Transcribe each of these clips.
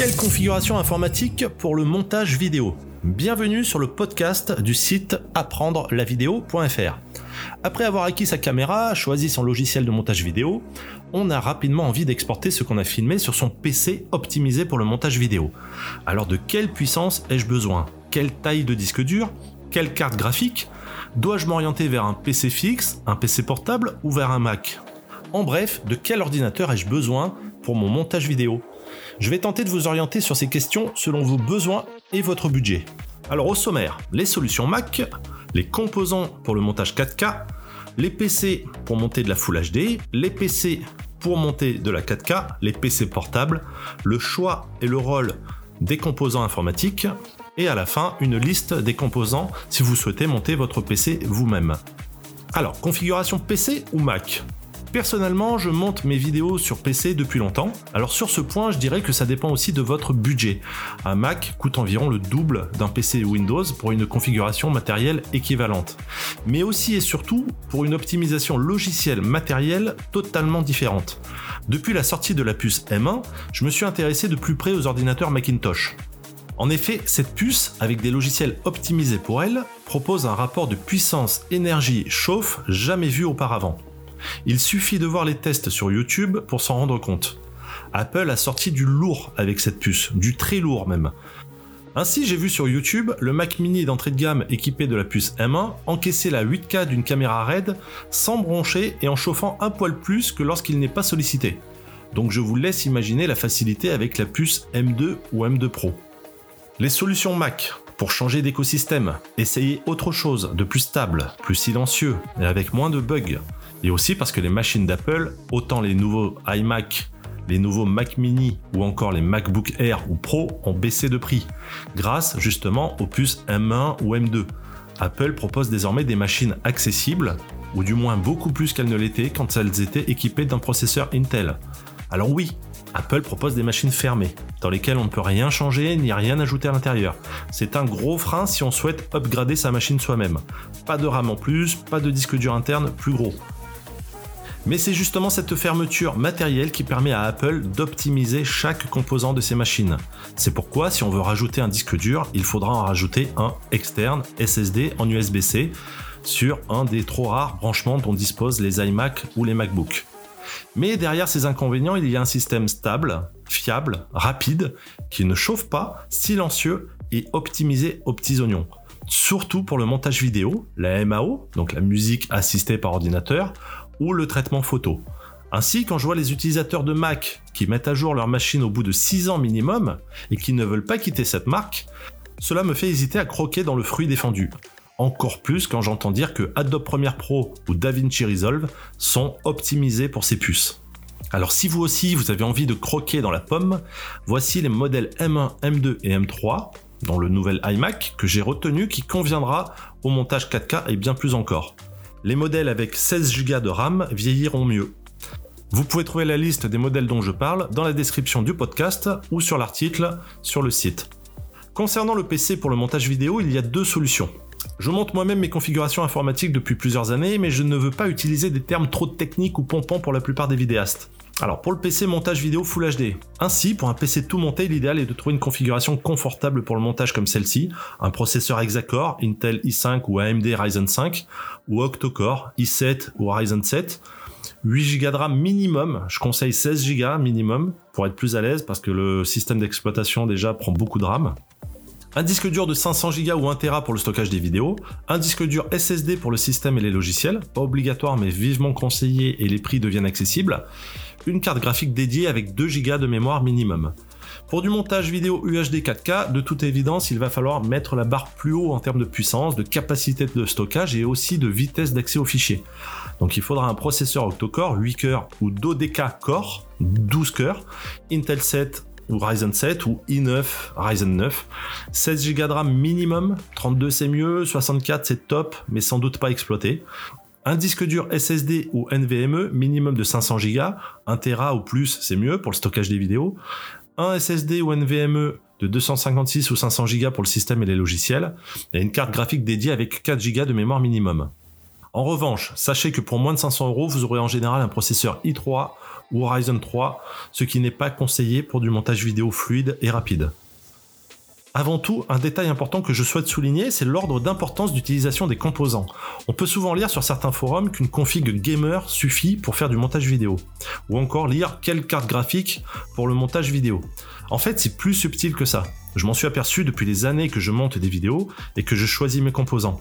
Quelle configuration informatique pour le montage vidéo? Bienvenue sur le podcast du site apprendre-la-vidéo.fr. Après avoir acquis sa caméra, choisi son logiciel de montage vidéo, on a rapidement envie d'exporter ce qu'on a filmé sur son PC optimisé pour le montage vidéo. Alors de quelle puissance ai-je besoin? Quelle taille de disque dur? Quelle carte graphique? Dois-je m'orienter vers un PC fixe, un PC portable ou vers un Mac? En bref, de quel ordinateur ai-je besoin pour mon montage vidéo? Je vais tenter de vous orienter sur ces questions selon vos besoins et votre budget. Alors au sommaire, les solutions Mac, les composants pour le montage 4K, les PC pour monter de la Full HD, les PC pour monter de la 4K, les PC portables, le choix et le rôle des composants informatiques, et à la fin une liste des composants si vous souhaitez monter votre PC vous-même. Alors, configuration PC ou Mac? Personnellement, je monte mes vidéos sur PC depuis longtemps. Alors sur ce point, je dirais que ça dépend aussi de votre budget. Un Mac coûte environ le double d'un PC Windows pour une configuration matérielle équivalente. Mais aussi et surtout pour une optimisation logicielle matérielle totalement différente. Depuis la sortie de la puce M1, je me suis intéressé de plus près aux ordinateurs Macintosh. En effet, cette puce, avec des logiciels optimisés pour elle, propose un rapport de puissance énergie-chauffe jamais vu auparavant. Il suffit de voir les tests sur YouTube pour s'en rendre compte. Apple a sorti du lourd avec cette puce, du très lourd même. Ainsi, j'ai vu sur YouTube le Mac mini d'entrée de gamme équipé de la puce M1 encaisser la 8K d'une caméra RAID sans broncher et en chauffant un poil plus que lorsqu'il n'est pas sollicité. Donc je vous laisse imaginer la facilité avec la puce M2 ou M2 Pro. Les solutions Mac. Pour changer d'écosystème, essayez autre chose de plus stable, plus silencieux et avec moins de bugs. Et aussi parce que les machines d'Apple, autant les nouveaux iMac, les nouveaux Mac mini ou encore les MacBook Air ou Pro ont baissé de prix, grâce justement aux puces M1 ou M2. Apple propose désormais des machines accessibles, ou du moins beaucoup plus qu'elles ne l'étaient quand elles étaient équipées d'un processeur Intel. Alors oui, Apple propose des machines fermées, dans lesquelles on ne peut rien changer ni rien ajouter à l'intérieur. C'est un gros frein si on souhaite upgrader sa machine soi-même. Pas de RAM en plus, pas de disque dur interne plus gros. Mais c'est justement cette fermeture matérielle qui permet à Apple d'optimiser chaque composant de ses machines. C'est pourquoi si on veut rajouter un disque dur, il faudra en rajouter un externe SSD en USB-C sur un des trop rares branchements dont disposent les iMac ou les MacBook. Mais derrière ces inconvénients, il y a un système stable, fiable, rapide, qui ne chauffe pas, silencieux et optimisé aux petits oignons. Surtout pour le montage vidéo, la MAO, donc la musique assistée par ordinateur, ou le traitement photo. Ainsi, quand je vois les utilisateurs de Mac qui mettent à jour leur machine au bout de 6 ans minimum et qui ne veulent pas quitter cette marque, cela me fait hésiter à croquer dans le fruit défendu encore plus quand j'entends dire que Adobe Premiere Pro ou DaVinci Resolve sont optimisés pour ces puces. Alors si vous aussi vous avez envie de croquer dans la pomme, voici les modèles M1, M2 et M3 dans le nouvel iMac que j'ai retenu qui conviendra au montage 4K et bien plus encore. Les modèles avec 16 Go de RAM vieilliront mieux. Vous pouvez trouver la liste des modèles dont je parle dans la description du podcast ou sur l'article sur le site. Concernant le PC pour le montage vidéo, il y a deux solutions. Je monte moi-même mes configurations informatiques depuis plusieurs années, mais je ne veux pas utiliser des termes trop techniques ou pompons pour la plupart des vidéastes. Alors pour le PC montage vidéo Full HD. Ainsi, pour un PC tout monté, l'idéal est de trouver une configuration confortable pour le montage comme celle-ci, un processeur hexa-core, Intel i5 ou AMD Ryzen 5, ou octa-core, i7 ou Ryzen 7, 8 Go de RAM minimum, je conseille 16 Go minimum pour être plus à l'aise parce que le système d'exploitation déjà prend beaucoup de RAM. Un disque dur de 500 Go ou 1 Tera pour le stockage des vidéos, un disque dur SSD pour le système et les logiciels, pas obligatoire mais vivement conseillé et les prix deviennent accessibles, une carte graphique dédiée avec 2 Go de mémoire minimum. Pour du montage vidéo UHD 4K, de toute évidence, il va falloir mettre la barre plus haut en termes de puissance, de capacité de stockage et aussi de vitesse d'accès aux fichiers. Donc il faudra un processeur octa-core 8 coeurs ou Dodeca Core 12 coeurs, Intel 7 ou Ryzen 7 ou i9 Ryzen 9. 16 Go de RAM minimum, 32 c'est mieux, 64 c'est top, mais sans doute pas exploité. Un disque dur SSD ou NVMe minimum de 500 Go, 1 Tera ou plus c'est mieux pour le stockage des vidéos. Un SSD ou NVMe de 256 ou 500 Go pour le système et les logiciels, et une carte graphique dédiée avec 4 Go de mémoire minimum. En revanche, sachez que pour moins de 500 euros, vous aurez en général un processeur i3 ou Ryzen 3, ce qui n'est pas conseillé pour du montage vidéo fluide et rapide. Avant tout, un détail important que je souhaite souligner, c'est l'ordre d'importance d'utilisation des composants. On peut souvent lire sur certains forums qu'une config gamer suffit pour faire du montage vidéo, ou encore lire quelle carte graphique pour le montage vidéo. En fait, c'est plus subtil que ça. Je m'en suis aperçu depuis les années que je monte des vidéos et que je choisis mes composants.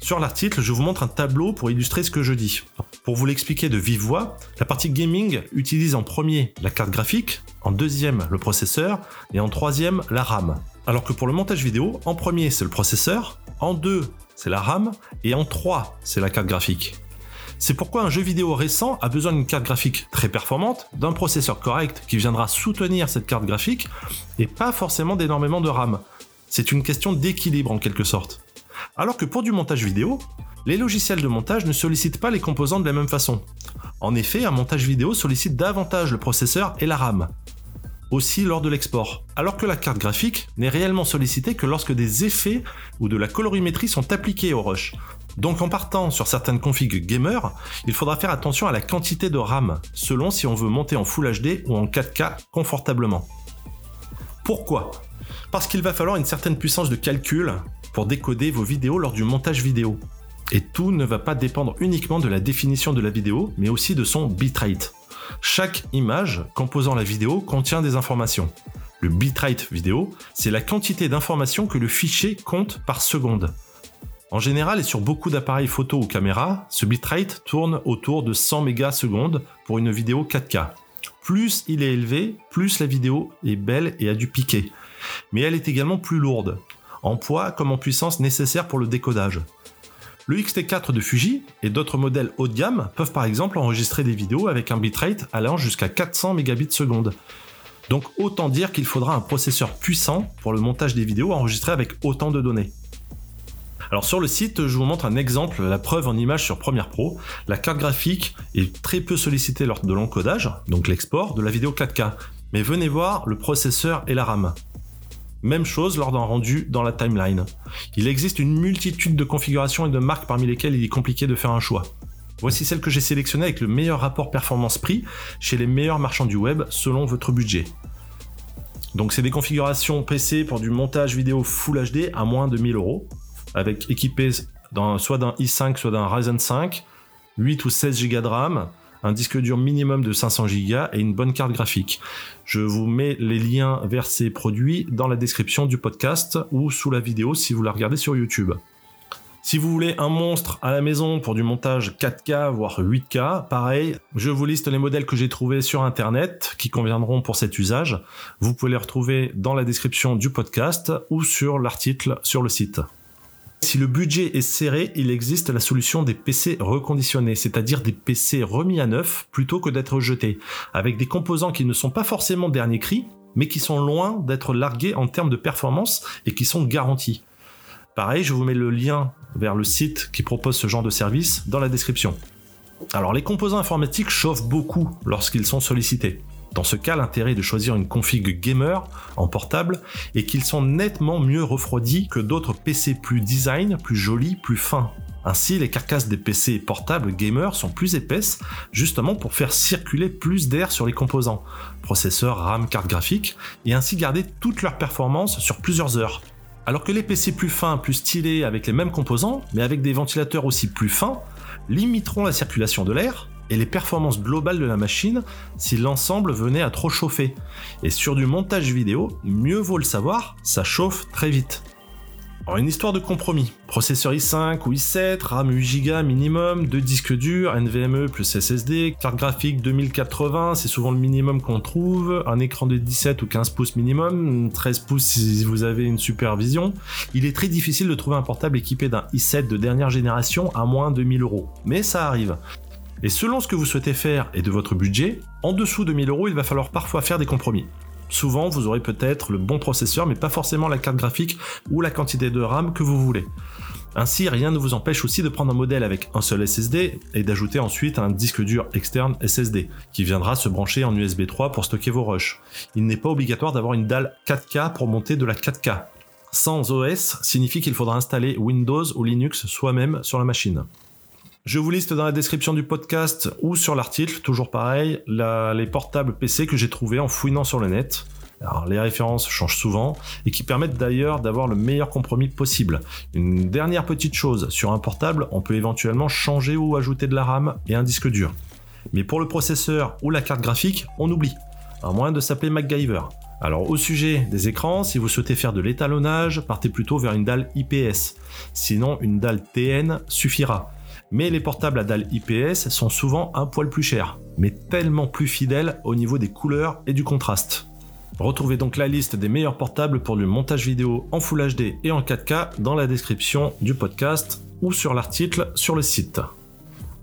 Sur l'article, je vous montre un tableau pour illustrer ce que je dis. Pour vous l'expliquer de vive voix, la partie gaming utilise en premier la carte graphique, en deuxième le processeur et en troisième la RAM. Alors que pour le montage vidéo, en premier c'est le processeur, en deux c'est la RAM et en trois c'est la carte graphique. C'est pourquoi un jeu vidéo récent a besoin d'une carte graphique très performante, d'un processeur correct qui viendra soutenir cette carte graphique et pas forcément d'énormément de RAM. C'est une question d'équilibre en quelque sorte. Alors que pour du montage vidéo, les logiciels de montage ne sollicitent pas les composants de la même façon. En effet, un montage vidéo sollicite davantage le processeur et la RAM. Aussi lors de l'export. Alors que la carte graphique n'est réellement sollicitée que lorsque des effets ou de la colorimétrie sont appliqués au rush. Donc en partant sur certaines configs gamer, il faudra faire attention à la quantité de RAM, selon si on veut monter en Full HD ou en 4K confortablement. Pourquoi? Parce qu'il va falloir une certaine puissance de calcul décoder vos vidéos lors du montage vidéo. Et tout ne va pas dépendre uniquement de la définition de la vidéo, mais aussi de son bitrate. Chaque image composant la vidéo contient des informations. Le bitrate vidéo, c'est la quantité d'informations que le fichier compte par seconde. En général et sur beaucoup d'appareils photo ou caméras, ce bitrate tourne autour de 100 mégasecondes pour une vidéo 4K. Plus il est élevé, plus la vidéo est belle et a du piqué. Mais elle est également plus lourde, en poids comme en puissance nécessaire pour le décodage. Le XT4 de Fuji et d'autres modèles haut de gamme peuvent par exemple enregistrer des vidéos avec un bitrate allant jusqu'à 400 mégabits seconde. Donc autant dire qu'il faudra un processeur puissant pour le montage des vidéos enregistrées avec autant de données. Alors sur le site, je vous montre un exemple, la preuve en image sur Premiere Pro. La carte graphique est très peu sollicitée lors de l'encodage, donc l'export, de la vidéo 4K. Mais venez voir le processeur et la RAM. Même chose lors d'un rendu dans la timeline. Il existe une multitude de configurations et de marques parmi lesquelles il est compliqué de faire un choix. Voici celle que j'ai sélectionnée avec le meilleur rapport performance-prix chez les meilleurs marchands du web selon votre budget. Donc c'est des configurations PC pour du montage vidéo Full HD à moins de 1000 euros, avec équipé soit d'un i5 soit d'un Ryzen 5, 8 ou 16 Go de RAM, un disque dur minimum de 500 Go et une bonne carte graphique. Je vous mets les liens vers ces produits dans la description du podcast ou sous la vidéo si vous la regardez sur YouTube. Si vous voulez un monstre à la maison pour du montage 4K voire 8K, pareil, je vous liste les modèles que j'ai trouvés sur internet qui conviendront pour cet usage. Vous pouvez les retrouver dans la description du podcast ou sur l'article sur le site. Si le budget est serré, il existe la solution des PC reconditionnés, c'est-à-dire des PC remis à neuf plutôt que d'être jetés, avec des composants qui ne sont pas forcément dernier cri, mais qui sont loin d'être largués en termes de performance et qui sont garantis. Pareil, je vous mets le lien vers le site qui propose ce genre de service dans la description. Alors les composants informatiques chauffent beaucoup lorsqu'ils sont sollicités. Dans ce cas, l'intérêt de choisir une config gamer en portable est qu'ils sont nettement mieux refroidis que d'autres PC plus design, plus jolis, plus fins. Ainsi, les carcasses des PC portables gamers sont plus épaisses, justement pour faire circuler plus d'air sur les composants, processeur, RAM, carte graphique, et ainsi garder toute leur performance sur plusieurs heures. Alors que les PC plus fins, plus stylés, avec les mêmes composants, mais avec des ventilateurs aussi plus fins, limiteront la circulation de l'air, et les performances globales de la machine si l'ensemble venait à trop chauffer. Et sur du montage vidéo, mieux vaut le savoir, ça chauffe très vite. Alors une histoire de compromis. Processeur i5 ou i7, RAM 8 Go minimum, deux disques durs, NVMe plus SSD, carte graphique 2080, c'est souvent le minimum qu'on trouve, un écran de 17 ou 15 pouces minimum, 13 pouces si vous avez une supervision. Il est très difficile de trouver un portable équipé d'un i7 de dernière génération à moins de 1000 euros. Mais ça arrive. Et selon ce que vous souhaitez faire et de votre budget, en dessous de 1000 euros, il va falloir parfois faire des compromis. Souvent, vous aurez peut-être le bon processeur, mais pas forcément la carte graphique ou la quantité de RAM que vous voulez. Ainsi, rien ne vous empêche aussi de prendre un modèle avec un seul SSD et d'ajouter ensuite un disque dur externe SSD qui viendra se brancher en USB 3 pour stocker vos rushs. Il n'est pas obligatoire d'avoir une dalle 4K pour monter de la 4K. Sans OS signifie qu'il faudra installer Windows ou Linux soi-même sur la machine. Je vous liste dans la description du podcast ou sur l'article, toujours pareil, les portables PC que j'ai trouvés en fouinant sur le net. Les références changent souvent et qui permettent d'ailleurs d'avoir le meilleur compromis possible. Une dernière petite chose, sur un portable, on peut éventuellement changer ou ajouter de la RAM et un disque dur. Mais pour le processeur ou la carte graphique, on oublie, à moins de s'appeler MacGyver. Alors au sujet des écrans, si vous souhaitez faire de l'étalonnage, partez plutôt vers une dalle IPS. Sinon, une dalle TN suffira. Mais les portables à dalle IPS sont souvent un poil plus chers, mais tellement plus fidèles au niveau des couleurs et du contraste. Retrouvez donc la liste des meilleurs portables pour du montage vidéo en Full HD et en 4K dans la description du podcast ou sur l'article sur le site.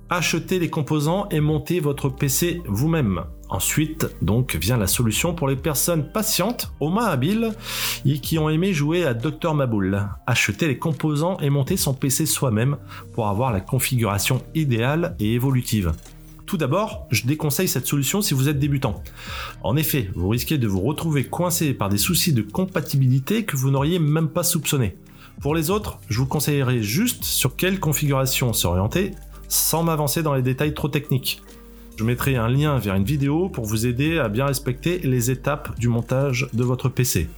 Achetez les composants et montez votre PC vous-même. Ensuite, donc, vient la solution pour les personnes patientes, aux mains habiles, et qui ont aimé jouer à Dr Maboul. Acheter les composants et monter son PC soi-même pour avoir la configuration idéale et évolutive. Tout d'abord, je déconseille cette solution si vous êtes débutant. En effet, vous risquez de vous retrouver coincé par des soucis de compatibilité que vous n'auriez même pas soupçonné. Pour les autres, je vous conseillerais juste sur quelle configuration s'orienter sans m'avancer dans les détails trop techniques. Je mettrai un lien vers une vidéo pour vous aider à bien respecter les étapes du montage de votre PC.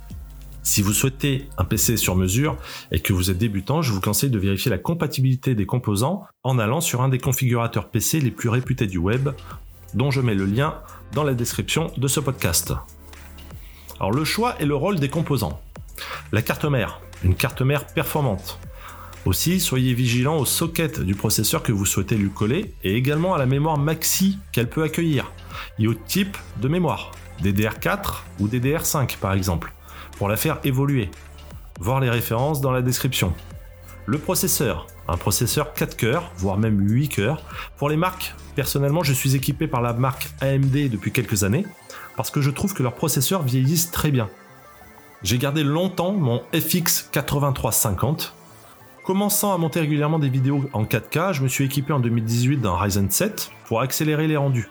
Si vous souhaitez un PC sur mesure et que vous êtes débutant, je vous conseille de vérifier la compatibilité des composants en allant sur un des configurateurs PC les plus réputés du web, dont je mets le lien dans la description de ce podcast. Alors le choix et le rôle des composants. La carte mère, une carte mère performante. Aussi, soyez vigilant au socket du processeur que vous souhaitez lui coller et également à la mémoire maxi qu'elle peut accueillir et au type de mémoire, DDR4 ou DDR5 par exemple, pour la faire évoluer. Voir les références dans la description. Le processeur, un processeur 4 cœurs, voire même 8 cœurs. Pour les marques, personnellement, je suis équipé par la marque AMD depuis quelques années parce que je trouve que leurs processeurs vieillissent très bien. J'ai gardé longtemps mon FX 8350 Commençant à monter régulièrement des vidéos en 4K, je me suis équipé en 2018 d'un Ryzen 7 pour accélérer les rendus.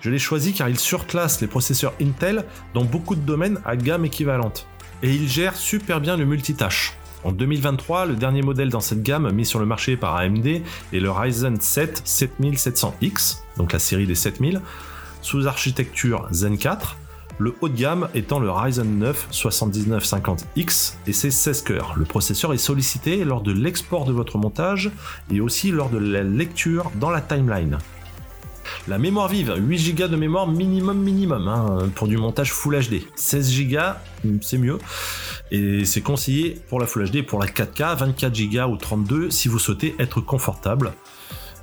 Je l'ai choisi car il surclasse les processeurs Intel dans beaucoup de domaines à gamme équivalente. Et il gère super bien le multitâche. En 2023, le dernier modèle dans cette gamme mis sur le marché par AMD est le Ryzen 7 7700X, donc la série des 7000, sous architecture Zen 4, le haut de gamme étant le Ryzen 9 7950X et ses 16 cœurs. Le processeur est sollicité lors de l'export de votre montage et aussi lors de la lecture dans la timeline. La mémoire vive, 8 Go de mémoire minimum minimum hein, pour du montage Full HD. 16 Go, c'est mieux. Et c'est conseillé pour la Full HD pour la 4K, 24 Go ou 32 si vous souhaitez être confortable.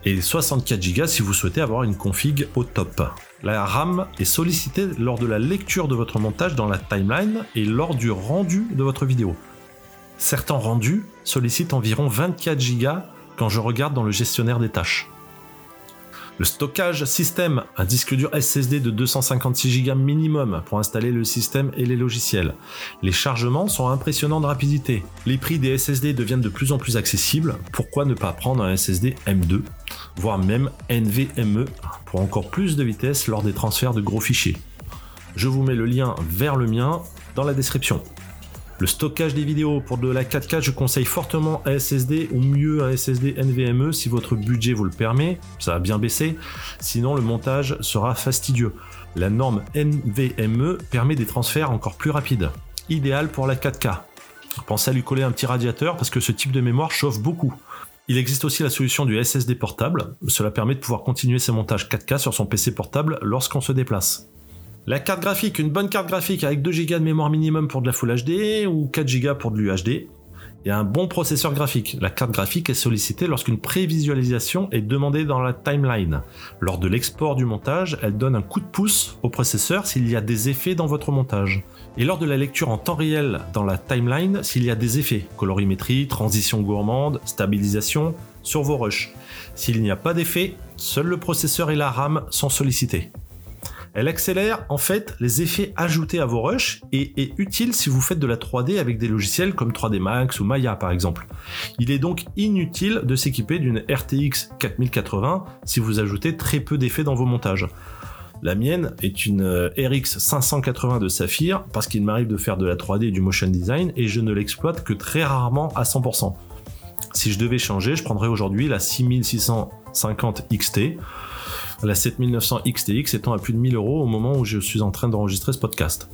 Et 64 Go si vous souhaitez avoir une config au top. La RAM est sollicitée lors de la lecture de votre montage dans la timeline et lors du rendu de votre vidéo. Certains rendus sollicitent environ 24 Go quand je regarde dans le gestionnaire des tâches. Le stockage système, un disque dur SSD de 256 Go minimum pour installer le système et les logiciels. Les chargements sont impressionnants de rapidité. Les prix des SSD deviennent de plus en plus accessibles. Pourquoi ne pas prendre un SSD M2, voire même NVMe pour encore plus de vitesse lors des transferts de gros fichiers Je vous mets le lien vers le mien dans la description. Le stockage des vidéos pour de la 4K, je conseille fortement un SSD ou mieux un SSD NVMe si votre budget vous le permet. Ça va bien baisser. Sinon, le montage sera fastidieux. La norme NVMe permet des transferts encore plus rapides. Idéal pour la 4K. Pensez à lui coller un petit radiateur parce que ce type de mémoire chauffe beaucoup. Il existe aussi la solution du SSD portable. Cela permet de pouvoir continuer ses montages 4K sur son PC portable lorsqu'on se déplace. La carte graphique, une bonne carte graphique avec 2 Go de mémoire minimum pour de la Full HD ou 4 Go pour de l'UHD. Et un bon processeur graphique. La carte graphique est sollicitée lorsqu'une prévisualisation est demandée dans la timeline. Lors de l'export du montage, elle donne un coup de pouce au processeur s'il y a des effets dans votre montage. Et lors de la lecture en temps réel dans la timeline, s'il y a des effets, colorimétrie, transition gourmande, stabilisation, sur vos rushs. S'il n'y a pas d'effet, seul le processeur et la RAM sont sollicités. Elle accélère en fait les effets ajoutés à vos rushs et est utile si vous faites de la 3D avec des logiciels comme 3D Max ou Maya par exemple. Il est donc inutile de s'équiper d'une RTX 4080 si vous ajoutez très peu d'effets dans vos montages. La mienne est une euh, RX 580 de Saphir parce qu'il m'arrive de faire de la 3D et du motion design et je ne l'exploite que très rarement à 100%. Si je devais changer, je prendrais aujourd'hui la 6650 XT, la 7900 XTX étant à plus de 1000 euros au moment où je suis en train d'enregistrer ce podcast.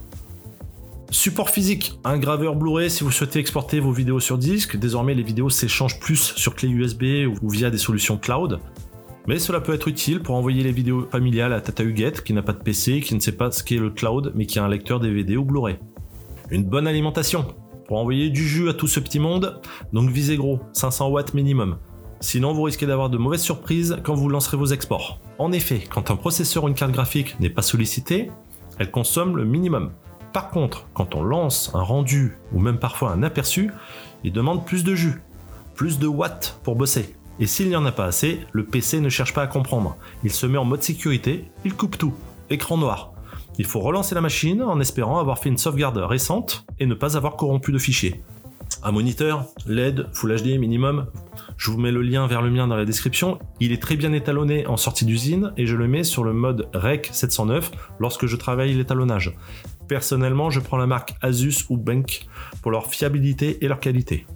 Support physique, un graveur Blu-ray si vous souhaitez exporter vos vidéos sur disque. Désormais, les vidéos s'échangent plus sur clé USB ou via des solutions cloud. Mais cela peut être utile pour envoyer les vidéos familiales à Tata Huguette qui n'a pas de PC, qui ne sait pas ce qu'est le cloud, mais qui a un lecteur DVD ou Blu-ray. Une bonne alimentation pour envoyer du jus à tout ce petit monde, donc visez gros, 500 watts minimum. Sinon, vous risquez d'avoir de mauvaises surprises quand vous lancerez vos exports. En effet, quand un processeur ou une carte graphique n'est pas sollicité, elle consomme le minimum. Par contre, quand on lance un rendu ou même parfois un aperçu, il demande plus de jus, plus de watts pour bosser. Et s'il n'y en a pas assez, le PC ne cherche pas à comprendre. Il se met en mode sécurité, il coupe tout. Écran noir. Il faut relancer la machine en espérant avoir fait une sauvegarde récente et ne pas avoir corrompu de fichiers. Un moniteur, LED, Full HD minimum, je vous mets le lien vers le mien dans la description. Il est très bien étalonné en sortie d'usine et je le mets sur le mode REC 709 lorsque je travaille l'étalonnage. Personnellement, je prends la marque Asus ou Bank pour leur fiabilité et leur qualité.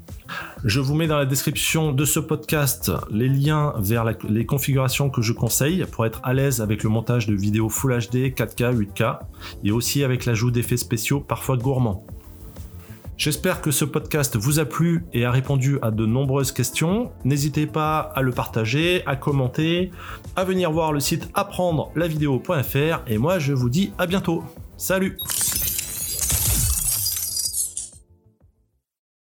Je vous mets dans la description de ce podcast les liens vers les configurations que je conseille pour être à l'aise avec le montage de vidéos Full HD, 4K, 8K et aussi avec l'ajout d'effets spéciaux parfois gourmands. J'espère que ce podcast vous a plu et a répondu à de nombreuses questions. N'hésitez pas à le partager, à commenter, à venir voir le site apprendre la vidéo.fr et moi je vous dis à bientôt. Salut